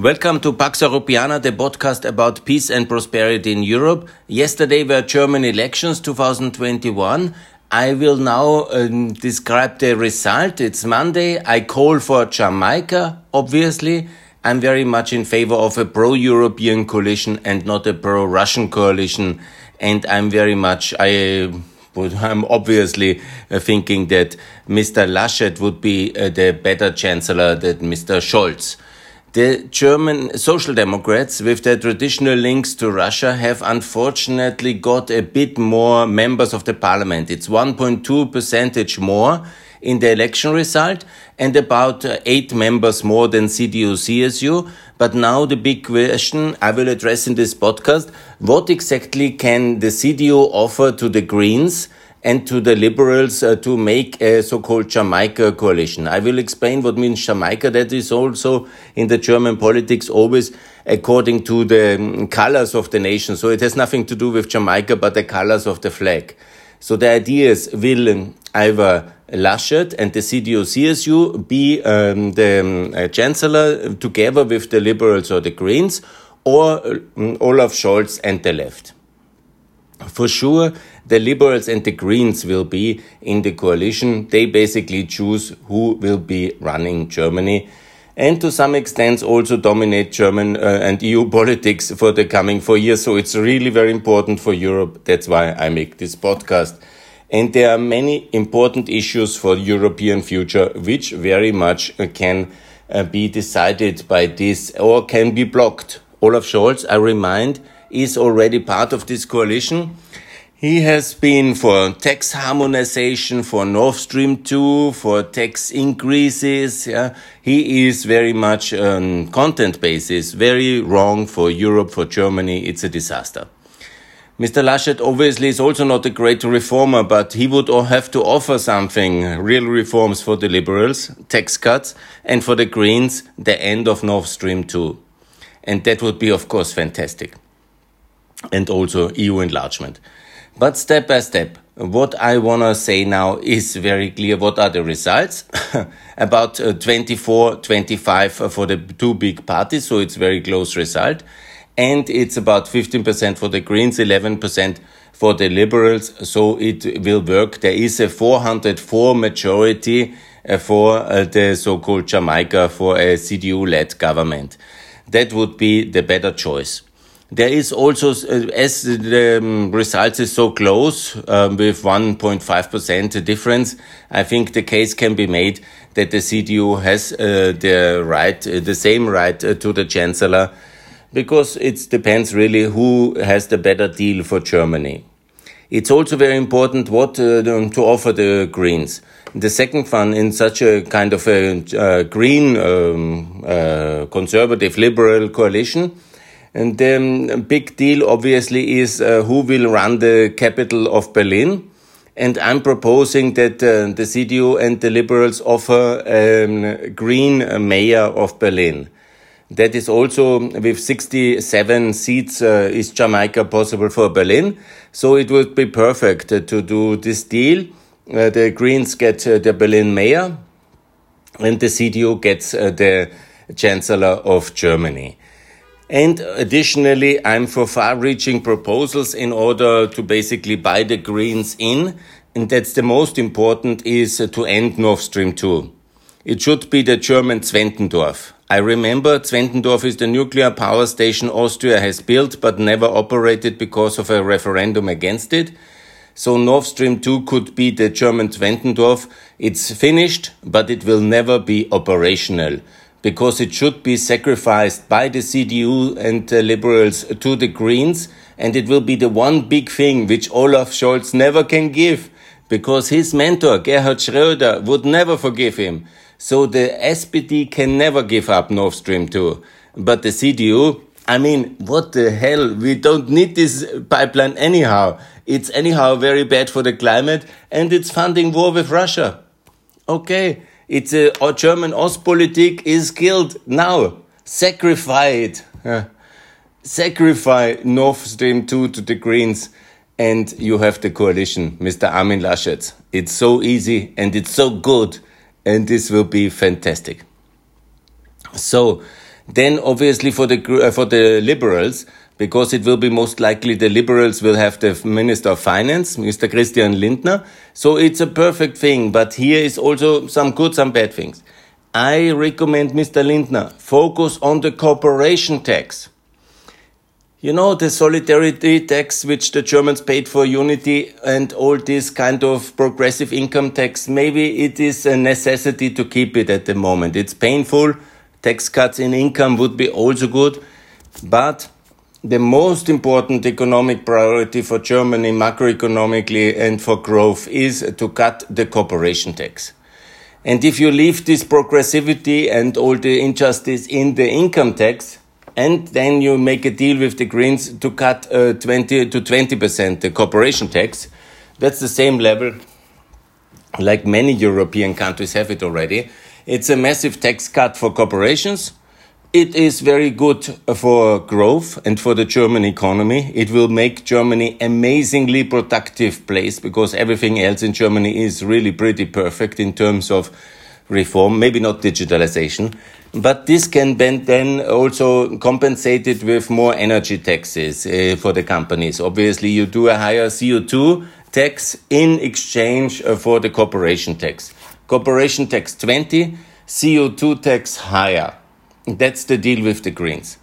Welcome to Pax Europiana, the podcast about peace and prosperity in Europe. Yesterday were German elections 2021. I will now um, describe the result. It's Monday. I call for Jamaica, obviously. I'm very much in favor of a pro European coalition and not a pro Russian coalition. And I'm very much, I, I'm obviously uh, thinking that Mr. Laschet would be uh, the better chancellor than Mr. Scholz. The German Social Democrats, with their traditional links to Russia, have unfortunately got a bit more members of the parliament. It's 1.2 percentage more in the election result and about uh, eight members more than CDU CSU. But now the big question I will address in this podcast what exactly can the CDU offer to the Greens? And to the liberals uh, to make a so-called Jamaica coalition. I will explain what means Jamaica. That is also in the German politics always according to the um, colors of the nation. So it has nothing to do with Jamaica, but the colors of the flag. So the idea is will um, either Laschet and the CDU-CSU be um, the um, uh, chancellor together with the liberals or the Greens, or um, Olaf Scholz and the left. For sure, the Liberals and the Greens will be in the coalition. They basically choose who will be running Germany and to some extent also dominate German uh, and EU politics for the coming four years. So it's really very important for Europe. That's why I make this podcast. And there are many important issues for the European future, which very much uh, can uh, be decided by this or can be blocked. Olaf Scholz, I remind, is already part of this coalition. He has been for tax harmonization, for Nord Stream 2, for tax increases. Yeah. He is very much on content basis, very wrong for Europe, for Germany. It's a disaster. Mr. Laschet obviously is also not a great reformer, but he would have to offer something, real reforms for the liberals, tax cuts, and for the Greens, the end of Nord Stream 2. And that would be, of course, fantastic and also EU enlargement. But step by step, what I want to say now is very clear. What are the results? About uh, 24, 25 for the two big parties, so it's very close result. And it's about 15% for the Greens, 11% for the Liberals, so it will work. There is a 404 majority uh, for uh, the so-called Jamaica for a CDU-led government. That would be the better choice. There is also, uh, as the um, results is so close, um, with 1.5% difference, I think the case can be made that the CDU has uh, the right, uh, the same right uh, to the chancellor, because it depends really who has the better deal for Germany. It's also very important what uh, to offer the Greens. The second one in such a kind of a uh, green, um, conservative, liberal coalition and the big deal, obviously, is uh, who will run the capital of Berlin. And I'm proposing that uh, the CDU and the Liberals offer a um, green mayor of Berlin. That is also with 67 seats, uh, is Jamaica possible for Berlin. So it would be perfect uh, to do this deal. Uh, the Greens get uh, the Berlin mayor and the CDU gets the Chancellor of Germany. And additionally, I'm for far reaching proposals in order to basically buy the Greens in. And that's the most important is uh, to end Nord Stream 2. It should be the German Zwentendorf. I remember Zwentendorf is the nuclear power station Austria has built but never operated because of a referendum against it. So Nord Stream 2 could be the German Zwentendorf. It's finished, but it will never be operational because it should be sacrificed by the CDU and the liberals to the Greens, and it will be the one big thing which Olaf Scholz never can give, because his mentor, Gerhard Schröder, would never forgive him. So the SPD can never give up Nord Stream 2. But the CDU, I mean, what the hell? We don't need this pipeline anyhow. It's anyhow very bad for the climate, and it's funding war with Russia. Okay. It's a, German Ostpolitik is killed now. Sacrifice it. Sacrifice Nord Stream 2 to the Greens and you have the coalition, Mr. Armin Laschet. It's so easy and it's so good and this will be fantastic. So, Then obviously for the, uh, for the liberals, because it will be most likely the liberals will have the Minister of Finance, Mr. Christian Lindner. So it's a perfect thing, but here is also some good, some bad things. I recommend Mr. Lindner focus on the corporation tax. You know, the solidarity tax which the Germans paid for unity and all this kind of progressive income tax, maybe it is a necessity to keep it at the moment. It's painful. Tax cuts in income would be also good. But the most important economic priority for Germany macroeconomically and for growth is to cut the corporation tax. And if you leave this progressivity and all the injustice in the income tax, and then you make a deal with the Greens to cut uh, 20 to 20% the corporation tax. That's the same level like many European countries have it already. It's a massive tax cut for corporations. It is very good for growth and for the German economy. It will make Germany amazingly productive place because everything else in Germany is really pretty perfect in terms of reform, maybe not digitalization. But this can then also compensate it with more energy taxes uh, for the companies. Obviously, you do a higher CO2 tax in exchange uh, for the corporation tax. Corporation tax 20, CO2 tax higher. That's the deal with the Greens.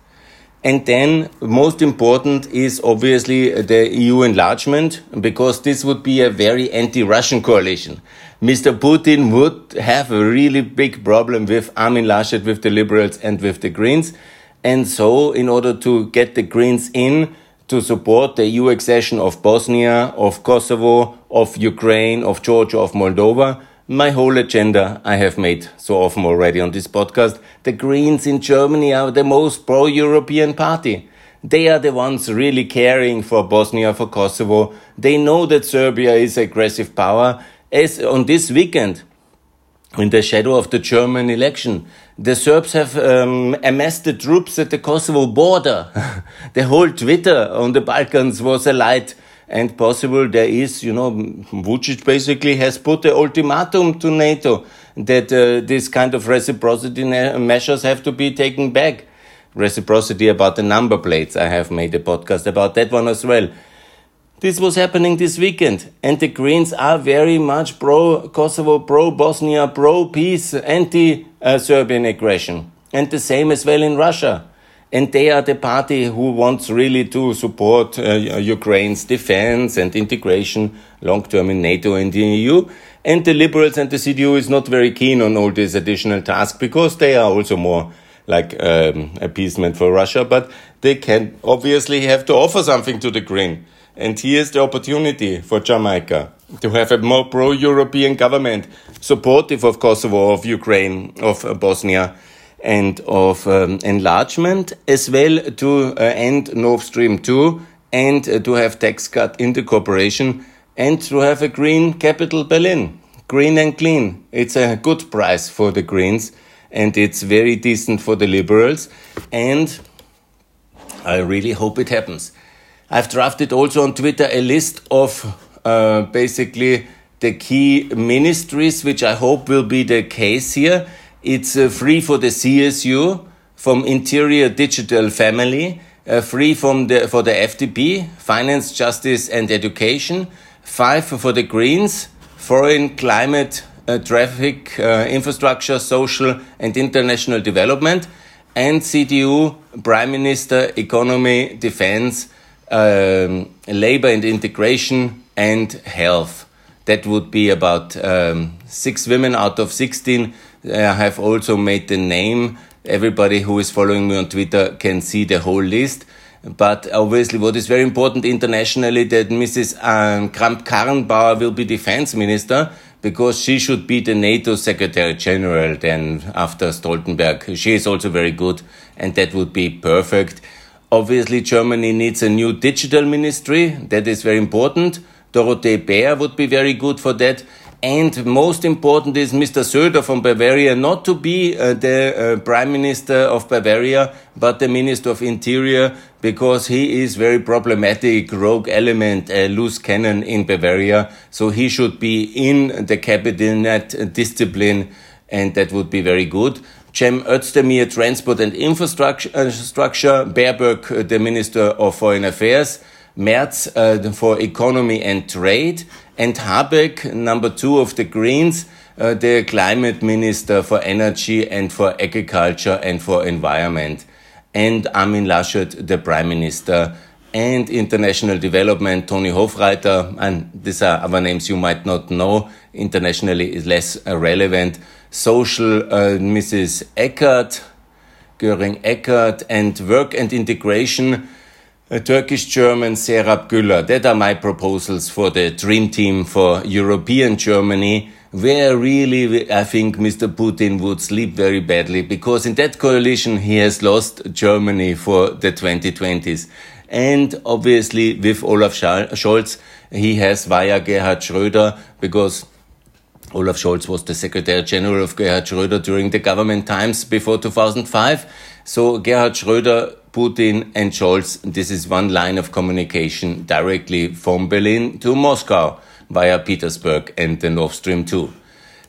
And then, most important is obviously the EU enlargement, because this would be a very anti Russian coalition. Mr. Putin would have a really big problem with Armin Laschet, with the Liberals, and with the Greens. And so, in order to get the Greens in to support the EU accession of Bosnia, of Kosovo, of Ukraine, of Georgia, of Moldova, my whole agenda I have made so often already on this podcast. The Greens in Germany are the most pro European party. They are the ones really caring for Bosnia, for Kosovo. They know that Serbia is aggressive power. As on this weekend, in the shadow of the German election, the Serbs have um, amassed the troops at the Kosovo border. the whole Twitter on the Balkans was alight and possible there is, you know, Vucic basically has put the ultimatum to NATO that uh, this kind of reciprocity measures have to be taken back. Reciprocity about the number plates. I have made a podcast about that one as well. This was happening this weekend, and the Greens are very much pro Kosovo, pro Bosnia, pro peace, anti Serbian aggression. And the same as well in Russia and they are the party who wants really to support uh, Ukraine's defense and integration long term in NATO and the EU. And the Liberals and the CDU is not very keen on all these additional tasks because they are also more like um, appeasement for Russia, but they can obviously have to offer something to the Green. And here's the opportunity for Jamaica to have a more pro-European government, supportive of Kosovo, of Ukraine, of uh, Bosnia, and of um, enlargement, as well to uh, end Nord Stream 2 and uh, to have tax cut in the corporation and to have a green capital Berlin. Green and clean. It's a good price for the Greens and it's very decent for the Liberals. And I really hope it happens. I've drafted also on Twitter a list of uh, basically the key ministries, which I hope will be the case here. It's uh, free for the CSU, from Interior Digital Family, uh, free from the, for the FDP, Finance, Justice and Education, five for the Greens, Foreign, Climate, uh, Traffic, Infrastructure, Social and International Development, and CDU, Prime Minister, Economy, Defense, um, Labor and Integration, and Health. That would be about um, six women out of 16 I have also made the name. Everybody who is following me on Twitter can see the whole list. But obviously, what is very important internationally that Mrs. Um, Kramp-Karrenbauer will be defense minister because she should be the NATO Secretary General then after Stoltenberg. She is also very good, and that would be perfect. Obviously, Germany needs a new digital ministry. That is very important. Dorothee Bär would be very good for that. And most important is Mr. Söder from Bavaria not to be uh, the uh, Prime Minister of Bavaria, but the Minister of Interior, because he is very problematic, rogue element, a loose cannon in Bavaria. So he should be in the cabinet discipline, and that would be very good. Cem Özdemir, Transport and Infrastructure, uh, Baerbock, uh, the Minister of Foreign Affairs, Merz uh, for Economy and Trade, and Habeck, number two of the Greens, uh, the Climate Minister for Energy and for Agriculture and for Environment, and Armin Laschet, the Prime Minister and international development, Toni Hofreiter, and these are other names you might not know, internationally is less uh, relevant. Social, uh, Mrs. Eckardt, Göring Eckardt, and work and integration, uh, Turkish German Serap Güler. That are my proposals for the dream team for European Germany where really I think Mr. Putin would sleep very badly because in that coalition he has lost Germany for the 2020s. And obviously, with Olaf Scholz, he has via Gerhard Schröder, because Olaf Scholz was the Secretary General of Gerhard Schröder during the government times before 2005. So Gerhard Schröder, Putin, and Scholz, this is one line of communication directly from Berlin to Moscow via Petersburg and the Nord Stream 2.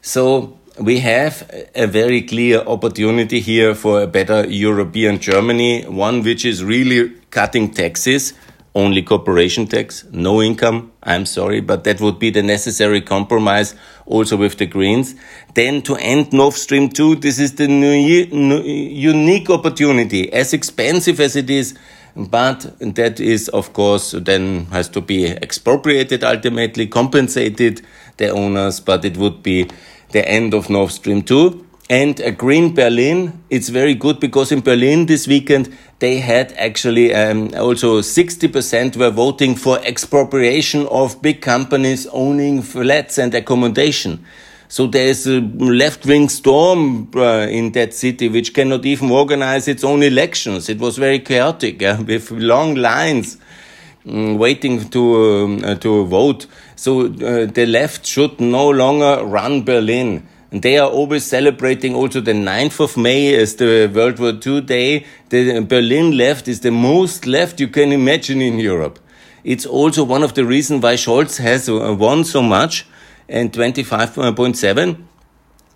So we have a very clear opportunity here for a better European Germany, one which is really cutting taxes, only corporation tax, no income. I'm sorry, but that would be the necessary compromise also with the Greens. Then to end Nord Stream 2, this is the new, unique opportunity, as expensive as it is, but that is, of course, then has to be expropriated ultimately, compensated the owners, but it would be the end of Nord Stream 2. And a Green Berlin, it's very good because in Berlin this weekend they had actually um, also 60% were voting for expropriation of big companies owning flats and accommodation. So there is a left-wing storm uh, in that city which cannot even organize its own elections. It was very chaotic yeah, with long lines um, waiting to um, uh, to vote. So uh, the left should no longer run Berlin. They are always celebrating also the 9th of May as the World War II day. The Berlin left is the most left you can imagine in Europe. It's also one of the reasons why Scholz has uh, won so much and 25.7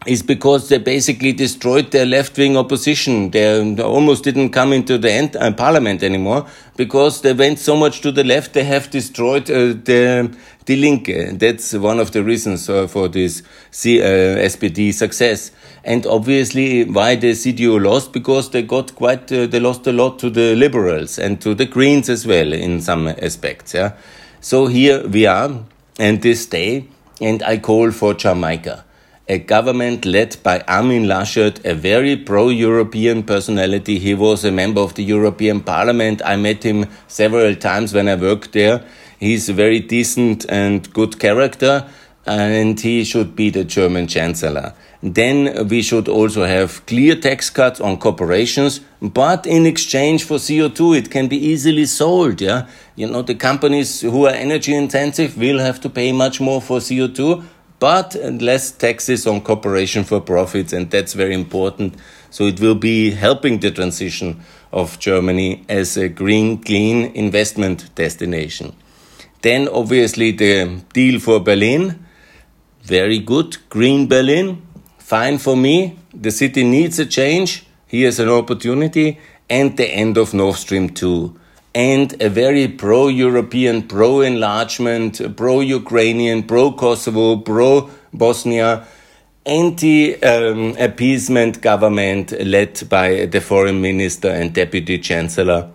is because they basically destroyed their left wing opposition. They almost didn't come into the end, uh, parliament anymore because they went so much to the left. They have destroyed uh, the Die Linke. That's one of the reasons uh, for this C, uh, SPD success. And obviously, why the CDU lost? Because they got quite, uh, they lost a lot to the liberals and to the Greens as well in some aspects. Yeah. So here we are, and this day, and I call for Jamaica a government led by Armin Laschet, a very pro-European personality. He was a member of the European Parliament. I met him several times when I worked there. He's a very decent and good character, and he should be the German Chancellor. Then we should also have clear tax cuts on corporations, but in exchange for CO2, it can be easily sold. Yeah, you know the companies who are energy intensive will have to pay much more for CO2 but less taxes on corporation for profits, and that's very important. So it will be helping the transition of Germany as a green, clean investment destination. Then, obviously, the deal for Berlin. Very good. Green Berlin. Fine for me. The city needs a change. Here's an opportunity. And the end of Nord Stream 2 and a very pro European, pro enlargement, pro Ukrainian, pro Kosovo, pro Bosnia, anti um, appeasement government led by the foreign minister and deputy chancellor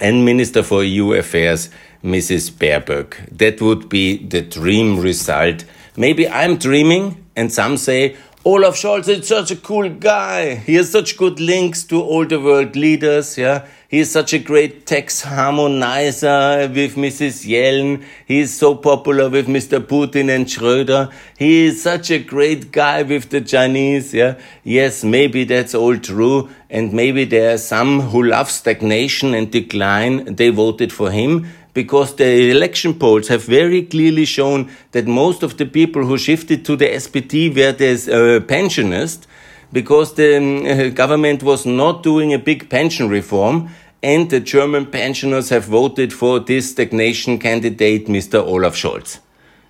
and minister for EU affairs, Mrs. Baerbock. That would be the dream result. Maybe I'm dreaming, and some say, Olaf Scholz is such a cool guy. He has such good links to all the world leaders. Yeah, he is such a great tax harmonizer with Mrs. Yellen. He's so popular with Mr. Putin and Schröder. He is such a great guy with the Chinese. Yeah, yes, maybe that's all true, and maybe there are some who love stagnation and decline. They voted for him because the election polls have very clearly shown that most of the people who shifted to the SPD were the uh, pensionists because the um, government was not doing a big pension reform and the German pensioners have voted for this stagnation candidate, Mr. Olaf Scholz.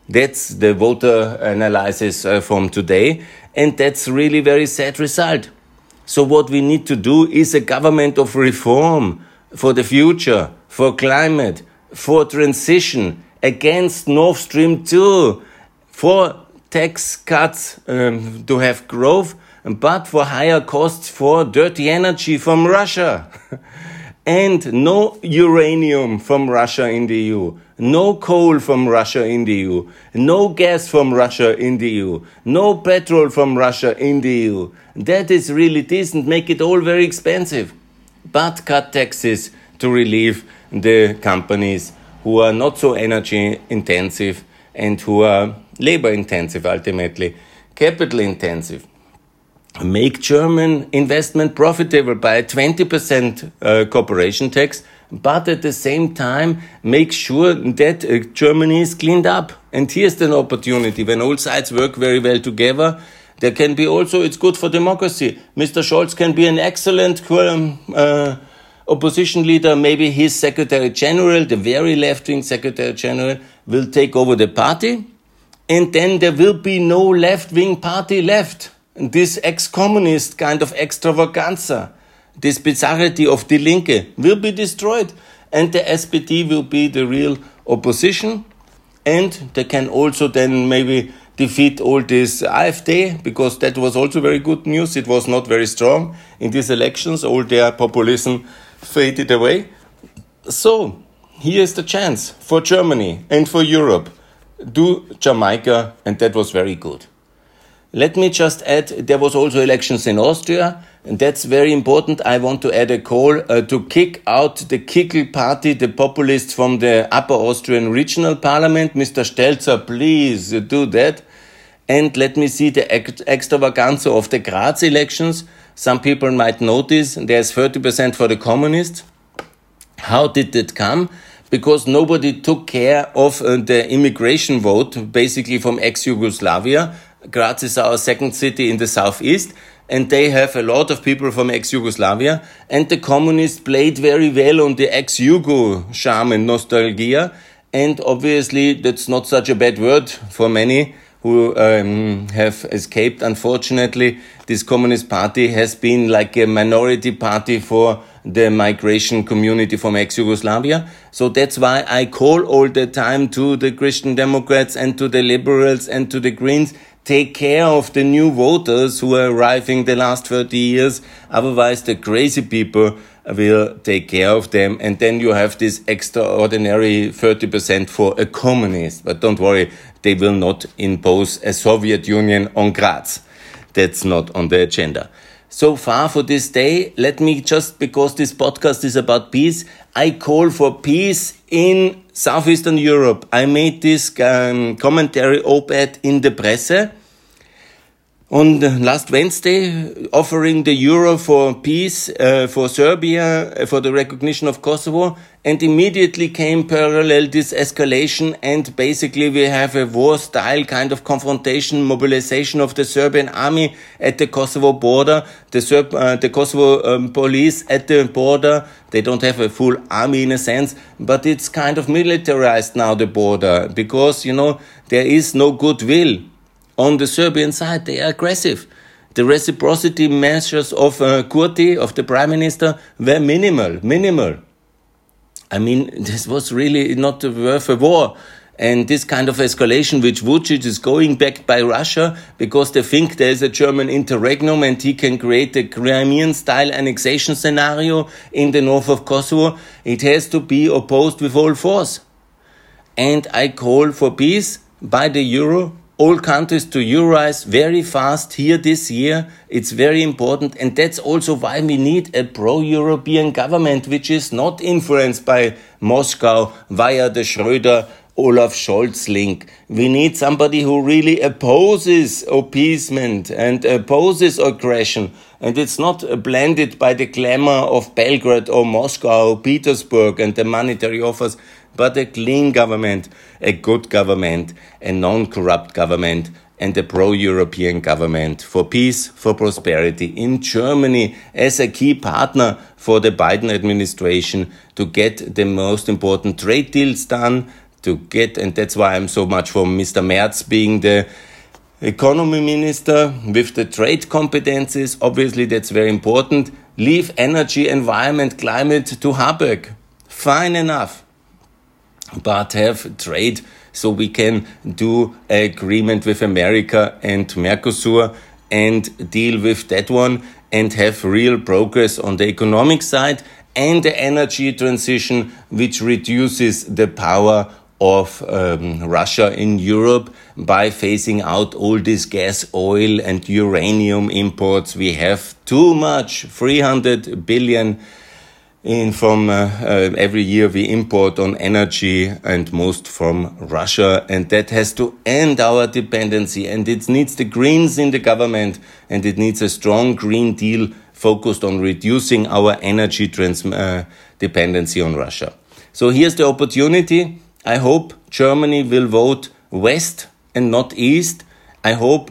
That's the voter analysis uh, from today, and that's really very sad result. So what we need to do is a government of reform for the future, for climate, for transition, against Nord Stream 2, for tax cuts um, to have growth, but for higher costs for dirty energy from Russia. and no uranium from Russia in the EU, no coal from Russia in the EU, no gas from Russia in the EU, no petrol from Russia in the EU. That is really decent, make it all very expensive. But cut taxes to relieve the companies who are not so energy intensive and who are labor intensive ultimately, capital intensive. Make German investment profitable by a 20% uh, corporation tax, but at the same time make sure that uh, Germany is cleaned up. And here's an opportunity when all sides work very well together. There can be also, it's good for democracy. Mr. Scholz can be an excellent um, uh, opposition leader, maybe his secretary general, the very left wing secretary general, will take over the party. And then there will be no left wing party left. This ex communist kind of extravaganza, this bizarrity of Die Linke will be destroyed. And the SPD will be the real opposition. And they can also then maybe defeat all this AfD because that was also very good news. It was not very strong in these elections. All their populism faded away. So, here's the chance for Germany and for Europe. Do Jamaica, and that was very good. Let me just add, there was also elections in Austria, and that's very important. I want to add a call uh, to kick out the Kickl party, the populists from the Upper Austrian Regional Parliament. Mr. Stelzer, please do that. And let me see the extravaganza of the Graz elections. Some people might notice there's 30% for the communists. How did that come? Because nobody took care of uh, the immigration vote, basically from ex-Yugoslavia. Graz is our second city in the southeast and they have a lot of people from ex-Yugoslavia, and the communists played very well on the ex-Yugo charm and nostalgia, and obviously that's not such a bad word for many, who um, have escaped. Unfortunately, this Communist Party has been like a minority party for the migration community from ex-Yugoslavia. So that's why I call all the time to the Christian Democrats and to the liberals and to the Greens, take care of the new voters who are arriving the last 30 years. Otherwise, the crazy people will take care of them. And then you have this extraordinary 30% for a communist. But don't worry, they will not impose a Soviet Union on Graz. That's not on the agenda. So far for this day, let me just, because this podcast is about peace, I call for peace in Southeastern Europe. I made this um, commentary op-ed in the Presse on last Wednesday, offering the euro for peace uh, for Serbia, uh, for the recognition of Kosovo, and immediately came parallel this escalation, and basically we have a war-style kind of confrontation, mobilization of the Serbian army at the Kosovo border, the Serb, uh, the Kosovo um, police at the border. They don't have a full army in a sense, but it's kind of militarized now the border because you know there is no goodwill on the Serbian side. They are aggressive. The reciprocity measures of uh, Kurti, of the prime minister, were minimal, minimal. I mean, this was really not worth a war. And this kind of escalation, which Vucic is going back by Russia because they think there's a German interregnum and he can create a Crimean style annexation scenario in the north of Kosovo, it has to be opposed with all force. And I call for peace by the euro all countries to Euroize very fast here this year. It's very important. And that's also why we need a pro-European government, which is not influenced by Moscow via the Schröder Olaf Scholz link. We need somebody who really opposes appeasement and opposes aggression. And it's not blended by the glamour of Belgrade or Moscow or Petersburg and the monetary offers but a clean government, a good government, a non-corrupt government, and a pro-European government for peace, for prosperity in Germany as a key partner for the Biden administration to get the most important trade deals done, to get, and that's why I'm so much for Mr. Merz being the economy minister with the trade competencies. Obviously, that's very important. Leave energy, environment, climate to Habeck. Fine enough. But have trade so we can do agreement with America and Mercosur and deal with that one and have real progress on the economic side and the energy transition, which reduces the power of um, Russia in Europe by phasing out all this gas, oil, and uranium imports. We have too much, 300 billion in from uh, uh, every year we import on energy and most from Russia, and that has to end our dependency. And it needs the Greens in the government, and it needs a strong Green Deal focused on reducing our energy trans- uh, dependency on Russia. So here's the opportunity. I hope Germany will vote West and not East. I hope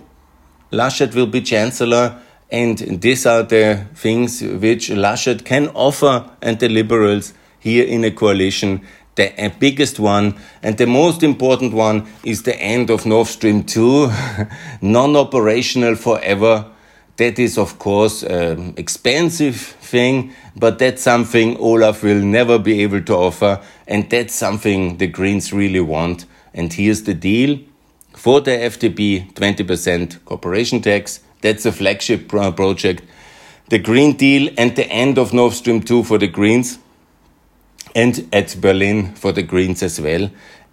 Laschet will be Chancellor and these are the things which Laschet can offer and the liberals here in a coalition. The biggest one and the most important one is the end of Nord Stream 2, non operational forever. That is, of course, an expensive thing, but that's something Olaf will never be able to offer, and that's something the Greens really want. And here's the deal for the FDP 20% corporation tax that's a flagship project. The Green Deal and the end of Nord Stream 2 for the Greens, and at Berlin for the Greens as well.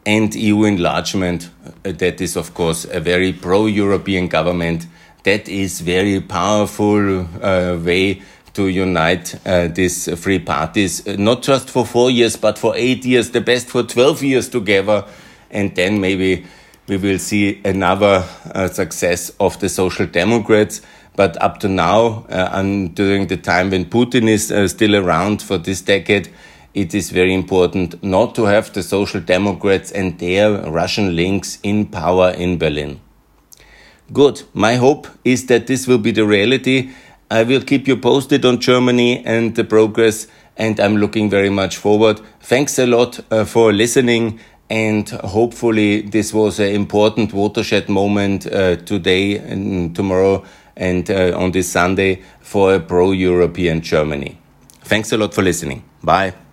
And EU enlargement, uh, that is, of course, a very pro European government. That is very powerful uh, way to unite uh, these three parties, uh, not just for four years, but for eight years, the best for 12 years together. And then maybe we will see another uh, success of the Social Democrats. But up to now, uh, and during the time when Putin is uh, still around for this decade, it is very important not to have the Social Democrats and their Russian links in power in Berlin. Good. My hope is that this will be the reality. I will keep you posted on Germany and the progress, and I'm looking very much forward. Thanks a lot uh, for listening and hopefully this was an important watershed moment uh, today and tomorrow and uh, on this Sunday for a pro-European Germany. Thanks a lot for listening. Bye.